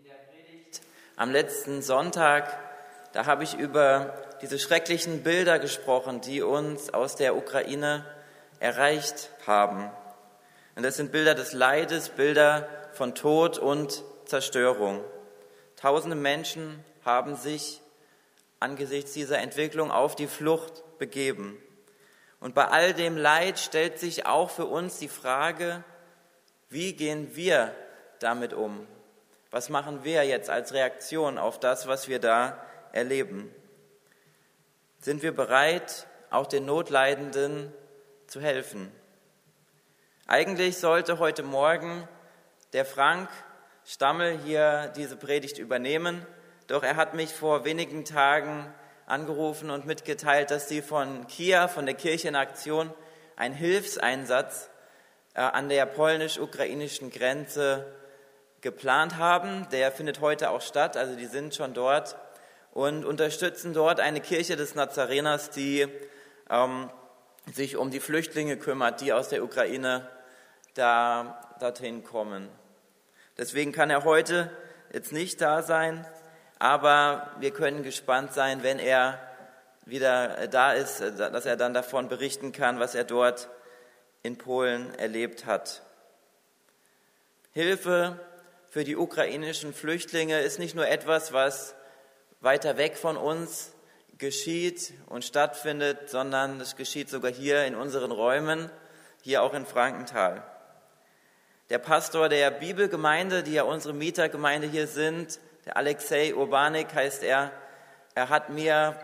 In der Predigt am letzten Sonntag, da habe ich über diese schrecklichen Bilder gesprochen, die uns aus der Ukraine erreicht haben. Und das sind Bilder des Leides, Bilder von Tod und Zerstörung. Tausende Menschen haben sich angesichts dieser Entwicklung auf die Flucht begeben. Und bei all dem Leid stellt sich auch für uns die Frage, wie gehen wir damit um? Was machen wir jetzt als Reaktion auf das, was wir da erleben? Sind wir bereit, auch den Notleidenden zu helfen? Eigentlich sollte heute Morgen der Frank Stammel hier diese Predigt übernehmen, doch er hat mich vor wenigen Tagen angerufen und mitgeteilt, dass sie von KIA, von der Kirche in Aktion, einen Hilfseinsatz äh, an der polnisch-ukrainischen Grenze geplant haben. Der findet heute auch statt, also die sind schon dort und unterstützen dort eine Kirche des Nazareners, die ähm, sich um die Flüchtlinge kümmert, die aus der Ukraine da, dorthin kommen. Deswegen kann er heute jetzt nicht da sein, aber wir können gespannt sein, wenn er wieder da ist, dass er dann davon berichten kann, was er dort in Polen erlebt hat. Hilfe für die ukrainischen Flüchtlinge ist nicht nur etwas, was weiter weg von uns geschieht und stattfindet, sondern es geschieht sogar hier in unseren Räumen, hier auch in Frankenthal. Der Pastor der Bibelgemeinde, die ja unsere Mietergemeinde hier sind, der Alexei Urbanik heißt er, er hat mir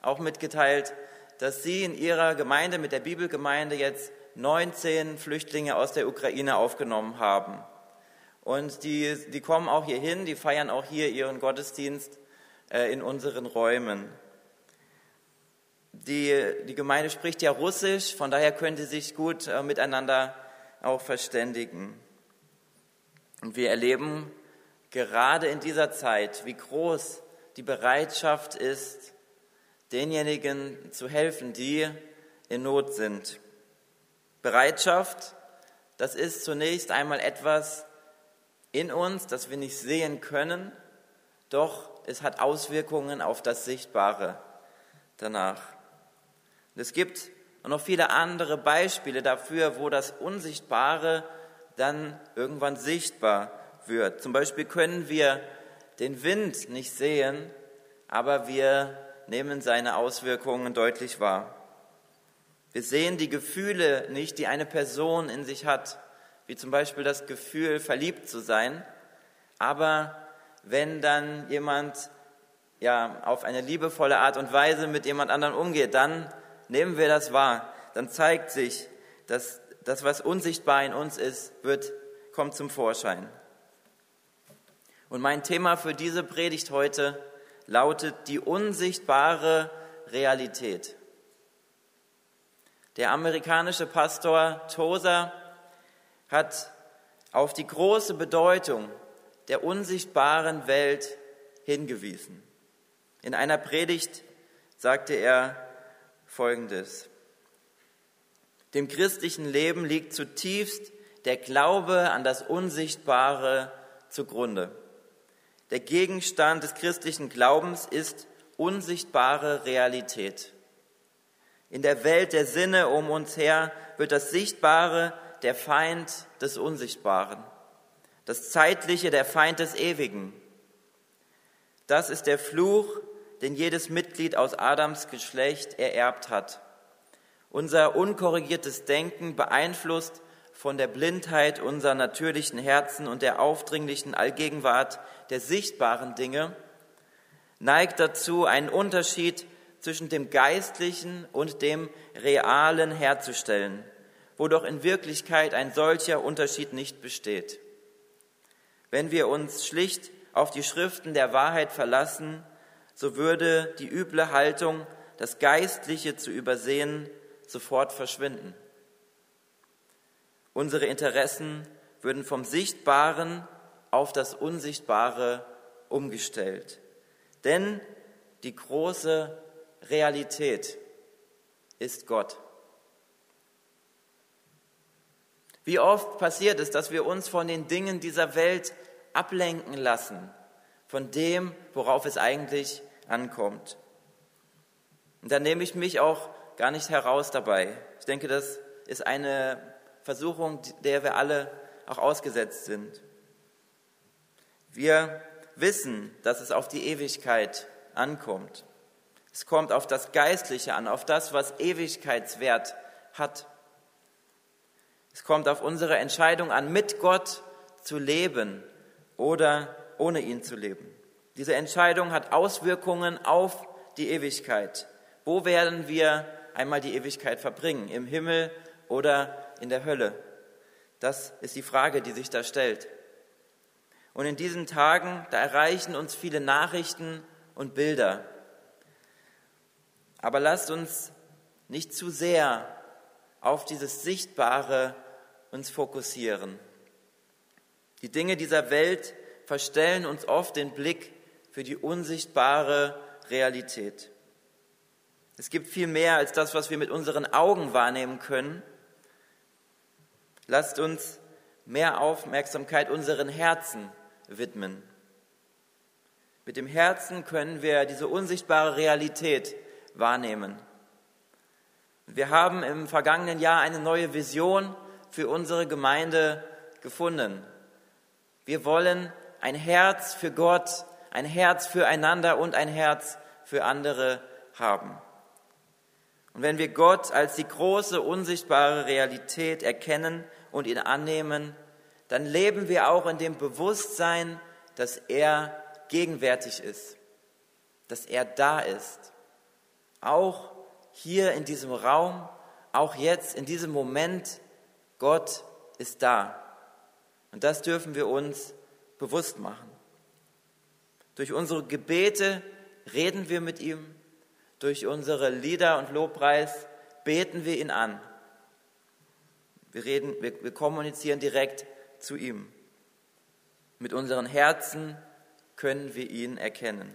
auch mitgeteilt, dass sie in ihrer Gemeinde mit der Bibelgemeinde jetzt 19 Flüchtlinge aus der Ukraine aufgenommen haben. Und die, die kommen auch hier hin, die feiern auch hier ihren Gottesdienst äh, in unseren Räumen. Die, die Gemeinde spricht ja Russisch, von daher können sie sich gut äh, miteinander auch verständigen. Und wir erleben gerade in dieser Zeit, wie groß die Bereitschaft ist, denjenigen zu helfen, die in Not sind. Bereitschaft, das ist zunächst einmal etwas, in uns, das wir nicht sehen können, doch es hat Auswirkungen auf das Sichtbare danach. Und es gibt noch viele andere Beispiele dafür, wo das Unsichtbare dann irgendwann sichtbar wird. Zum Beispiel können wir den Wind nicht sehen, aber wir nehmen seine Auswirkungen deutlich wahr. Wir sehen die Gefühle nicht, die eine Person in sich hat, wie zum Beispiel das Gefühl, verliebt zu sein. Aber wenn dann jemand ja, auf eine liebevolle Art und Weise mit jemand anderem umgeht, dann nehmen wir das wahr. Dann zeigt sich, dass das, was unsichtbar in uns ist, wird, kommt zum Vorschein. Und mein Thema für diese Predigt heute lautet die unsichtbare Realität. Der amerikanische Pastor Tozer hat auf die große Bedeutung der unsichtbaren Welt hingewiesen. In einer Predigt sagte er Folgendes. Dem christlichen Leben liegt zutiefst der Glaube an das Unsichtbare zugrunde. Der Gegenstand des christlichen Glaubens ist unsichtbare Realität. In der Welt der Sinne um uns her wird das Sichtbare der Feind des Unsichtbaren, das Zeitliche der Feind des Ewigen. Das ist der Fluch, den jedes Mitglied aus Adams Geschlecht ererbt hat. Unser unkorrigiertes Denken beeinflusst von der Blindheit unserer natürlichen Herzen und der aufdringlichen Allgegenwart der sichtbaren Dinge, neigt dazu, einen Unterschied zwischen dem Geistlichen und dem Realen herzustellen wo doch in Wirklichkeit ein solcher Unterschied nicht besteht. Wenn wir uns schlicht auf die Schriften der Wahrheit verlassen, so würde die üble Haltung, das Geistliche zu übersehen, sofort verschwinden. Unsere Interessen würden vom Sichtbaren auf das Unsichtbare umgestellt. Denn die große Realität ist Gott. Wie oft passiert es, dass wir uns von den Dingen dieser Welt ablenken lassen von dem, worauf es eigentlich ankommt. Und da nehme ich mich auch gar nicht heraus dabei. Ich denke, das ist eine Versuchung, der wir alle auch ausgesetzt sind. Wir wissen, dass es auf die Ewigkeit ankommt. Es kommt auf das Geistliche an, auf das, was Ewigkeitswert hat. Es kommt auf unsere Entscheidung an, mit Gott zu leben oder ohne ihn zu leben. Diese Entscheidung hat Auswirkungen auf die Ewigkeit. Wo werden wir einmal die Ewigkeit verbringen? Im Himmel oder in der Hölle? Das ist die Frage, die sich da stellt. Und in diesen Tagen, da erreichen uns viele Nachrichten und Bilder. Aber lasst uns nicht zu sehr auf dieses Sichtbare uns fokussieren. Die Dinge dieser Welt verstellen uns oft den Blick für die unsichtbare Realität. Es gibt viel mehr als das, was wir mit unseren Augen wahrnehmen können. Lasst uns mehr Aufmerksamkeit unseren Herzen widmen. Mit dem Herzen können wir diese unsichtbare Realität wahrnehmen. Wir haben im vergangenen Jahr eine neue Vision für unsere Gemeinde gefunden. Wir wollen ein Herz für Gott, ein Herz füreinander und ein Herz für andere haben. Und wenn wir Gott als die große, unsichtbare Realität erkennen und ihn annehmen, dann leben wir auch in dem Bewusstsein, dass er gegenwärtig ist, dass er da ist. Auch hier in diesem Raum, auch jetzt in diesem Moment, Gott ist da. Und das dürfen wir uns bewusst machen. Durch unsere Gebete reden wir mit ihm, durch unsere Lieder und Lobpreis beten wir ihn an. Wir, reden, wir, wir kommunizieren direkt zu ihm. Mit unseren Herzen können wir ihn erkennen.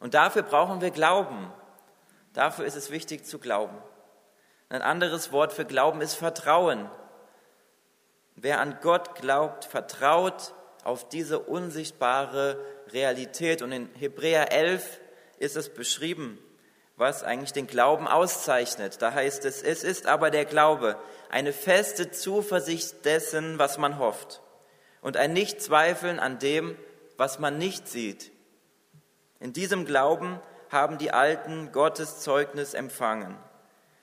Und dafür brauchen wir Glauben. Dafür ist es wichtig zu glauben. Ein anderes Wort für Glauben ist Vertrauen. Wer an Gott glaubt, vertraut auf diese unsichtbare Realität. Und in Hebräer 11 ist es beschrieben, was eigentlich den Glauben auszeichnet. Da heißt es, es ist aber der Glaube, eine feste Zuversicht dessen, was man hofft und ein Nichtzweifeln an dem, was man nicht sieht. In diesem Glauben haben die Alten Gottes Zeugnis empfangen.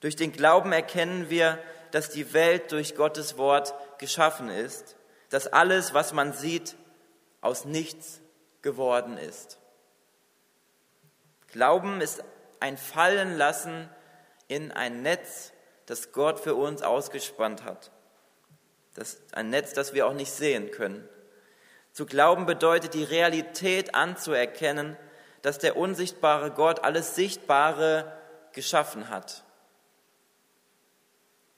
Durch den Glauben erkennen wir, dass die Welt durch Gottes Wort geschaffen ist, dass alles, was man sieht, aus nichts geworden ist. Glauben ist ein Fallenlassen in ein Netz, das Gott für uns ausgespannt hat. Das ein Netz, das wir auch nicht sehen können. Zu glauben bedeutet, die Realität anzuerkennen, dass der unsichtbare Gott alles Sichtbare geschaffen hat.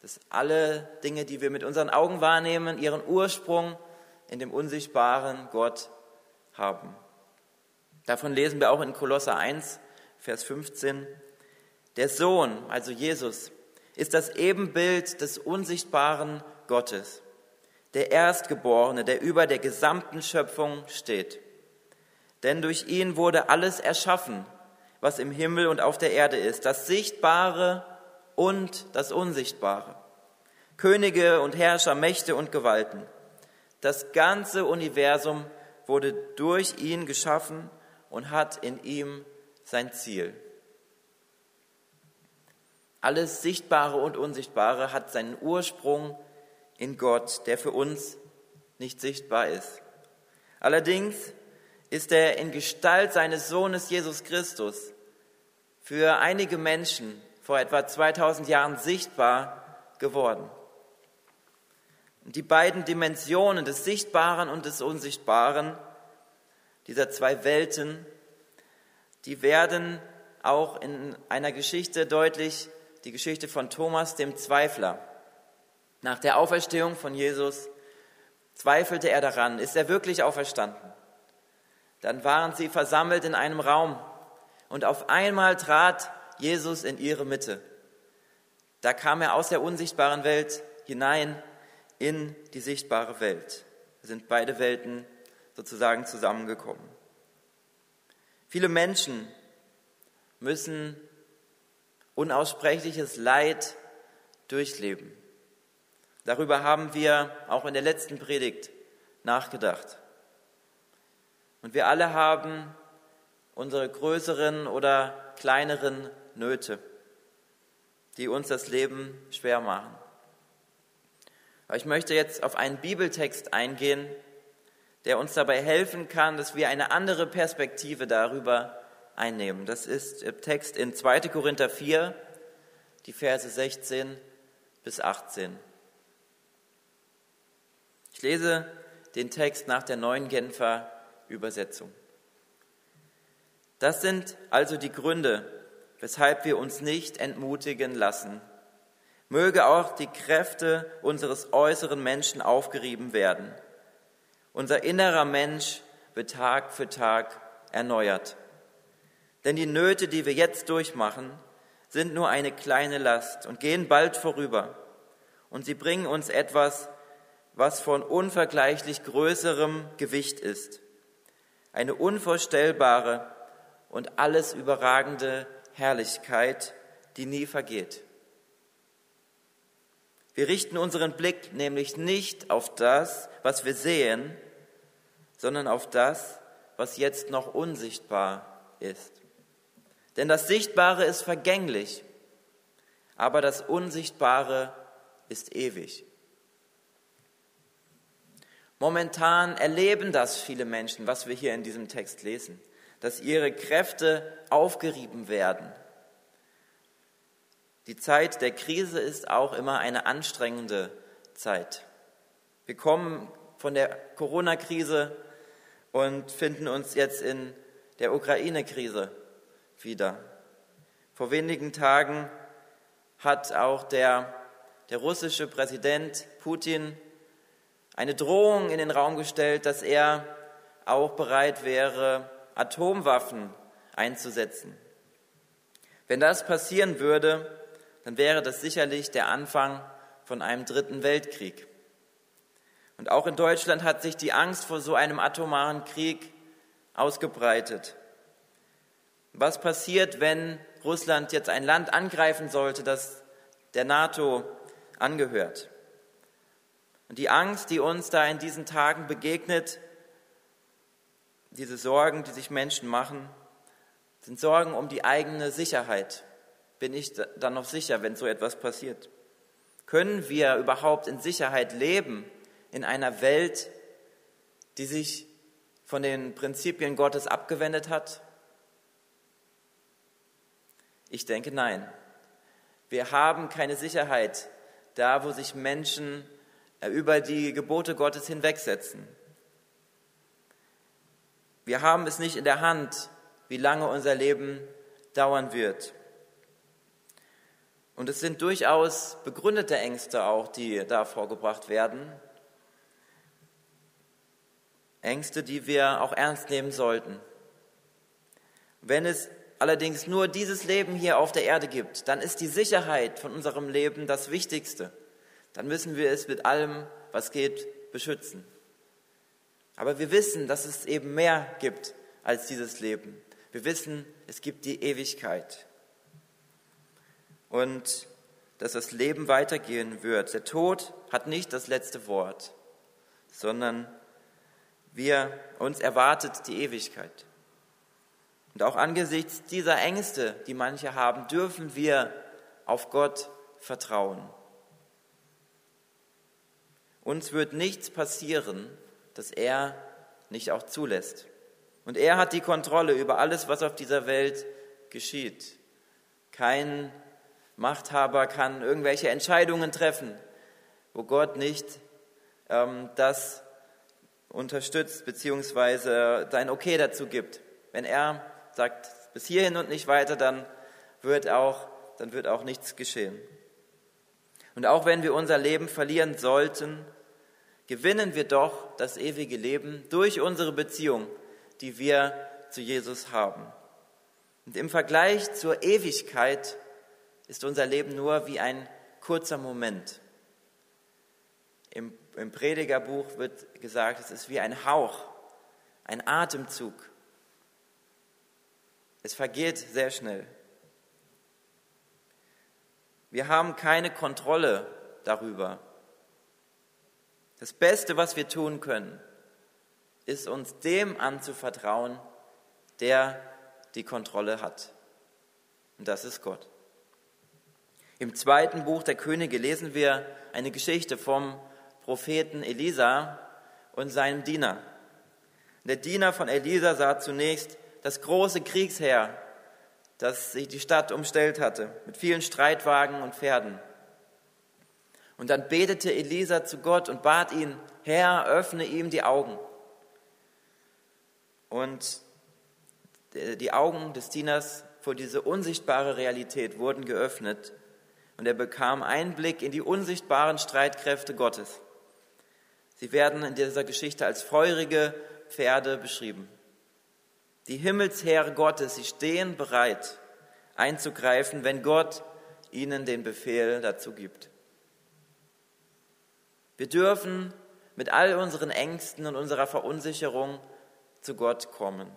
Dass alle Dinge, die wir mit unseren Augen wahrnehmen, ihren Ursprung in dem unsichtbaren Gott haben. Davon lesen wir auch in Kolosser 1, Vers 15. Der Sohn, also Jesus, ist das Ebenbild des unsichtbaren Gottes der Erstgeborene, der über der gesamten Schöpfung steht. Denn durch ihn wurde alles erschaffen, was im Himmel und auf der Erde ist, das Sichtbare und das Unsichtbare. Könige und Herrscher, Mächte und Gewalten. Das ganze Universum wurde durch ihn geschaffen und hat in ihm sein Ziel. Alles Sichtbare und Unsichtbare hat seinen Ursprung in Gott, der für uns nicht sichtbar ist. Allerdings ist er in Gestalt seines Sohnes Jesus Christus für einige Menschen vor etwa 2000 Jahren sichtbar geworden. die beiden Dimensionen des Sichtbaren und des Unsichtbaren, dieser zwei Welten, die werden auch in einer Geschichte deutlich, die Geschichte von Thomas dem Zweifler. Nach der Auferstehung von Jesus zweifelte er daran, ist er wirklich auferstanden? Dann waren sie versammelt in einem Raum und auf einmal trat Jesus in ihre Mitte. Da kam er aus der unsichtbaren Welt hinein in die sichtbare Welt. sind beide Welten sozusagen zusammengekommen. Viele Menschen müssen unaussprechliches Leid durchleben. Darüber haben wir auch in der letzten Predigt nachgedacht. Und wir alle haben unsere größeren oder kleineren Nöte, die uns das Leben schwer machen. Aber ich möchte jetzt auf einen Bibeltext eingehen, der uns dabei helfen kann, dass wir eine andere Perspektive darüber einnehmen. Das ist der Text in 2. Korinther 4, die Verse 16 bis 18. Ich lese den Text nach der neuen Genfer Übersetzung. Das sind also die Gründe, weshalb wir uns nicht entmutigen lassen. Möge auch die Kräfte unseres äußeren Menschen aufgerieben werden. Unser innerer Mensch wird Tag für Tag erneuert. Denn die Nöte, die wir jetzt durchmachen, sind nur eine kleine Last und gehen bald vorüber. Und sie bringen uns etwas, was von unvergleichlich größerem Gewicht ist. Eine unvorstellbare und alles überragende Herrlichkeit, die nie vergeht. Wir richten unseren Blick nämlich nicht auf das, was wir sehen, sondern auf das, was jetzt noch unsichtbar ist. Denn das Sichtbare ist vergänglich, aber das Unsichtbare ist ewig. Momentan erleben das viele Menschen, was wir hier in diesem Text lesen, dass ihre Kräfte aufgerieben werden. Die Zeit der Krise ist auch immer eine anstrengende Zeit. Wir kommen von der Corona-Krise und finden uns jetzt in der Ukraine-Krise wieder. Vor wenigen Tagen hat auch der, der russische Präsident Putin eine Drohung in den Raum gestellt, dass er auch bereit wäre, Atomwaffen einzusetzen. Wenn das passieren würde, dann wäre das sicherlich der Anfang von einem dritten Weltkrieg. Und auch in Deutschland hat sich die Angst vor so einem atomaren Krieg ausgebreitet. Was passiert, wenn Russland jetzt ein Land angreifen sollte, das der NATO angehört? Und die Angst, die uns da in diesen Tagen begegnet, diese Sorgen, die sich Menschen machen, sind Sorgen um die eigene Sicherheit. Bin ich dann noch sicher, wenn so etwas passiert? Können wir überhaupt in Sicherheit leben in einer Welt, die sich von den Prinzipien Gottes abgewendet hat? Ich denke nein. Wir haben keine Sicherheit da, wo sich Menschen über die Gebote Gottes hinwegsetzen. Wir haben es nicht in der Hand, wie lange unser Leben dauern wird. Und es sind durchaus begründete Ängste auch, die da vorgebracht werden. Ängste, die wir auch ernst nehmen sollten. Wenn es allerdings nur dieses Leben hier auf der Erde gibt, dann ist die Sicherheit von unserem Leben das Wichtigste. Dann müssen wir es mit allem, was geht, beschützen. Aber wir wissen, dass es eben mehr gibt als dieses Leben. Wir wissen, es gibt die Ewigkeit. Und dass das Leben weitergehen wird. Der Tod hat nicht das letzte Wort, sondern wir, uns erwartet die Ewigkeit. Und auch angesichts dieser Ängste, die manche haben, dürfen wir auf Gott vertrauen. Uns wird nichts passieren, das er nicht auch zulässt. Und er hat die Kontrolle über alles, was auf dieser Welt geschieht. Kein Machthaber kann irgendwelche Entscheidungen treffen, wo Gott nicht ähm, das unterstützt beziehungsweise sein Okay dazu gibt. Wenn er sagt, bis hierhin und nicht weiter, dann wird auch, dann wird auch nichts geschehen. Und auch wenn wir unser Leben verlieren sollten, gewinnen wir doch das ewige Leben durch unsere Beziehung, die wir zu Jesus haben. Und im Vergleich zur Ewigkeit ist unser Leben nur wie ein kurzer Moment. Im, im Predigerbuch wird gesagt, es ist wie ein Hauch, ein Atemzug. Es vergeht sehr schnell. Wir haben keine Kontrolle darüber. Das Beste, was wir tun können, ist uns dem anzuvertrauen, der die Kontrolle hat. Und das ist Gott. Im zweiten Buch der Könige lesen wir eine Geschichte vom Propheten Elisa und seinem Diener. Der Diener von Elisa sah zunächst das große Kriegsheer, das sich die Stadt umstellt hatte, mit vielen Streitwagen und Pferden. Und dann betete Elisa zu Gott und bat ihn, Herr, öffne ihm die Augen. Und die Augen des Dieners vor diese unsichtbare Realität wurden geöffnet und er bekam Einblick in die unsichtbaren Streitkräfte Gottes. Sie werden in dieser Geschichte als feurige Pferde beschrieben. Die Himmelsheere Gottes, sie stehen bereit einzugreifen, wenn Gott ihnen den Befehl dazu gibt. Wir dürfen mit all unseren Ängsten und unserer Verunsicherung zu Gott kommen.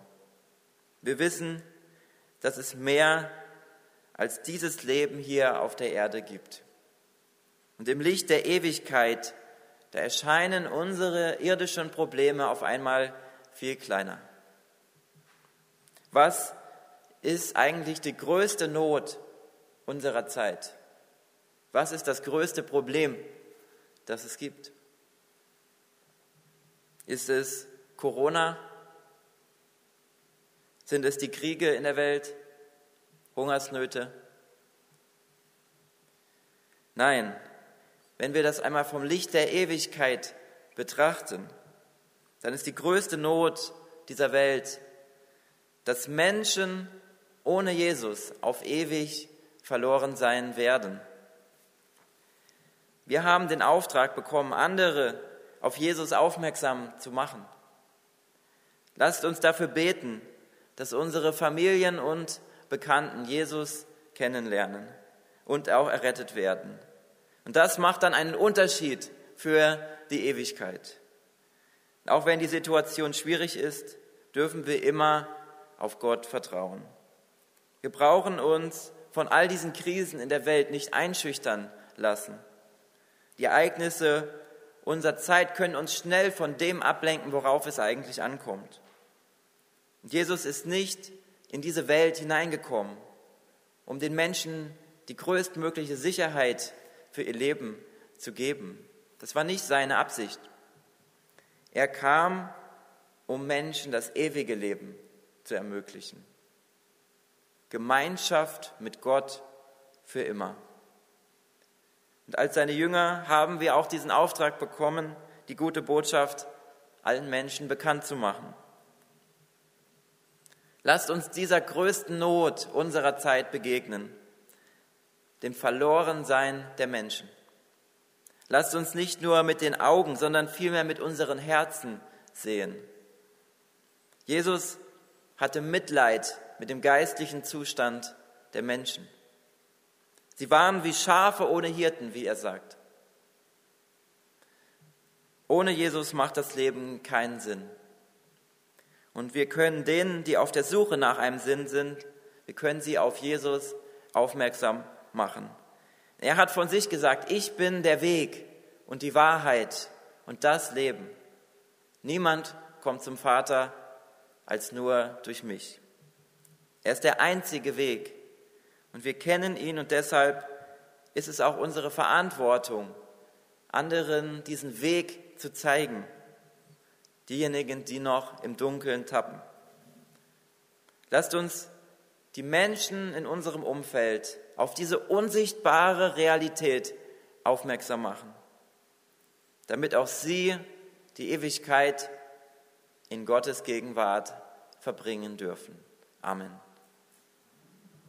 Wir wissen, dass es mehr als dieses Leben hier auf der Erde gibt. Und im Licht der Ewigkeit, da erscheinen unsere irdischen Probleme auf einmal viel kleiner. Was ist eigentlich die größte Not unserer Zeit? Was ist das größte Problem, das es gibt? Ist es Corona? Sind es die Kriege in der Welt? Hungersnöte? Nein, wenn wir das einmal vom Licht der Ewigkeit betrachten, dann ist die größte Not dieser Welt, dass Menschen ohne Jesus auf ewig verloren sein werden. Wir haben den Auftrag bekommen, andere auf Jesus aufmerksam zu machen. Lasst uns dafür beten, dass unsere Familien und Bekannten Jesus kennenlernen und auch errettet werden. Und das macht dann einen Unterschied für die Ewigkeit. Auch wenn die Situation schwierig ist, dürfen wir immer auf Gott vertrauen. Wir brauchen uns von all diesen Krisen in der Welt nicht einschüchtern lassen. Die Ereignisse unserer Zeit können uns schnell von dem ablenken, worauf es eigentlich ankommt. Und Jesus ist nicht in diese Welt hineingekommen, um den Menschen die größtmögliche Sicherheit für ihr Leben zu geben. Das war nicht seine Absicht. Er kam, um Menschen das ewige Leben zu ermöglichen. Gemeinschaft mit Gott für immer. Und als seine Jünger haben wir auch diesen Auftrag bekommen, die gute Botschaft allen Menschen bekannt zu machen. Lasst uns dieser größten Not unserer Zeit begegnen, dem Verlorensein der Menschen. Lasst uns nicht nur mit den Augen, sondern vielmehr mit unseren Herzen sehen. Jesus hatte Mitleid mit dem geistlichen Zustand der Menschen. Sie waren wie Schafe ohne Hirten, wie er sagt. Ohne Jesus macht das Leben keinen Sinn. Und wir können denen, die auf der Suche nach einem Sinn sind, wir können sie auf Jesus aufmerksam machen. Er hat von sich gesagt, ich bin der Weg und die Wahrheit und das Leben. Niemand kommt zum Vater als nur durch mich. Er ist der einzige Weg und wir kennen ihn und deshalb ist es auch unsere Verantwortung, anderen diesen Weg zu zeigen diejenigen, die noch im Dunkeln tappen. Lasst uns die Menschen in unserem Umfeld auf diese unsichtbare Realität aufmerksam machen, damit auch sie die Ewigkeit in Gottes Gegenwart verbringen dürfen. Amen.